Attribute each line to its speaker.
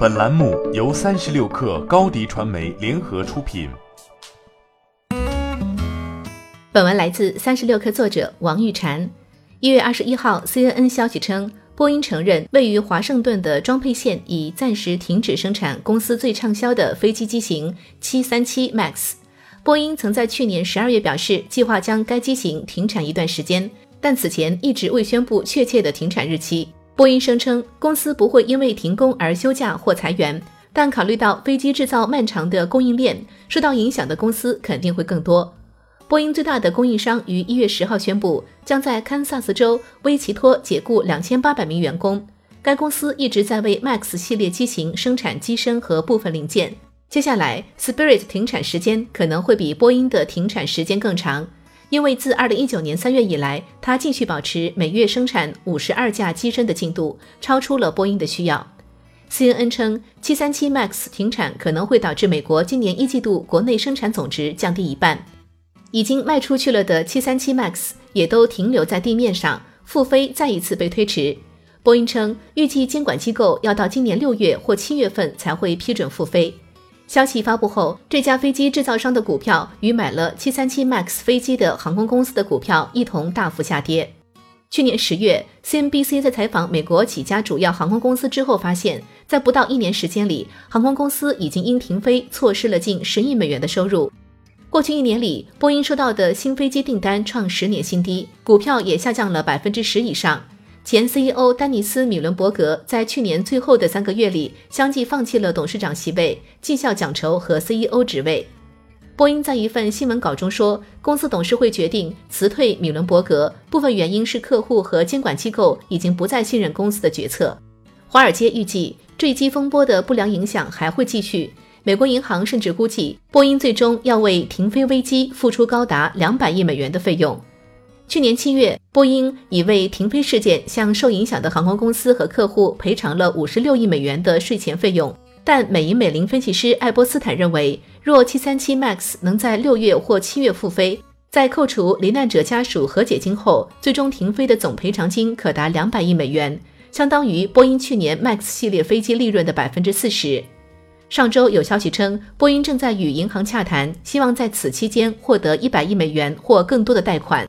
Speaker 1: 本栏目由三十六氪高低传媒联合出品。
Speaker 2: 本文来自三十六氪作者王玉婵。一月二十一号，CNN 消息称，波音承认位于华盛顿的装配线已暂时停止生产公司最畅销的飞机机型七三七 MAX。波音曾在去年十二月表示，计划将该机型停产一段时间，但此前一直未宣布确切的停产日期。波音声称，公司不会因为停工而休假或裁员，但考虑到飞机制造漫长的供应链，受到影响的公司肯定会更多。波音最大的供应商于一月十号宣布，将在堪萨斯州威奇托解雇两千八百名员工。该公司一直在为 MAX 系列机型生产机身和部分零件。接下来，Spirit 停产时间可能会比波音的停产时间更长。因为自二零一九年三月以来，它继续保持每月生产五十二架机身的进度，超出了波音的需要。CNN 称，七三七 MAX 停产可能会导致美国今年一季度国内生产总值降低一半。已经卖出去了的七三七 MAX 也都停留在地面上，复飞再一次被推迟。波音称，预计监管机构要到今年六月或七月份才会批准复飞。消息发布后，这家飞机制造商的股票与买了737 MAX 飞机的航空公司的股票一同大幅下跌。去年十月，CNBC 在采访美国几家主要航空公司之后，发现，在不到一年时间里，航空公司已经因停飞错失了近十亿美元的收入。过去一年里，波音收到的新飞机订单创十年新低，股票也下降了百分之十以上。前 CEO 丹尼斯·米伦伯格在去年最后的三个月里，相继放弃了董事长席位、绩效奖酬和 CEO 职位。波音在一份新闻稿中说，公司董事会决定辞退米伦伯格，部分原因是客户和监管机构已经不再信任公司的决策。华尔街预计坠机风波的不良影响还会继续。美国银行甚至估计，波音最终要为停飞危机付出高达两百亿美元的费用。去年七月，波音已为停飞事件向受影响的航空公司和客户赔偿了五十六亿美元的税前费用。但美银美林分析师艾波斯坦认为，若737 MAX 能在六月或七月复飞，在扣除罹难者家属和解金后，最终停飞的总赔偿金可达两百亿美元，相当于波音去年 MAX 系列飞机利润的百分之四十。上周有消息称，波音正在与银行洽谈，希望在此期间获得一百亿美元或更多的贷款。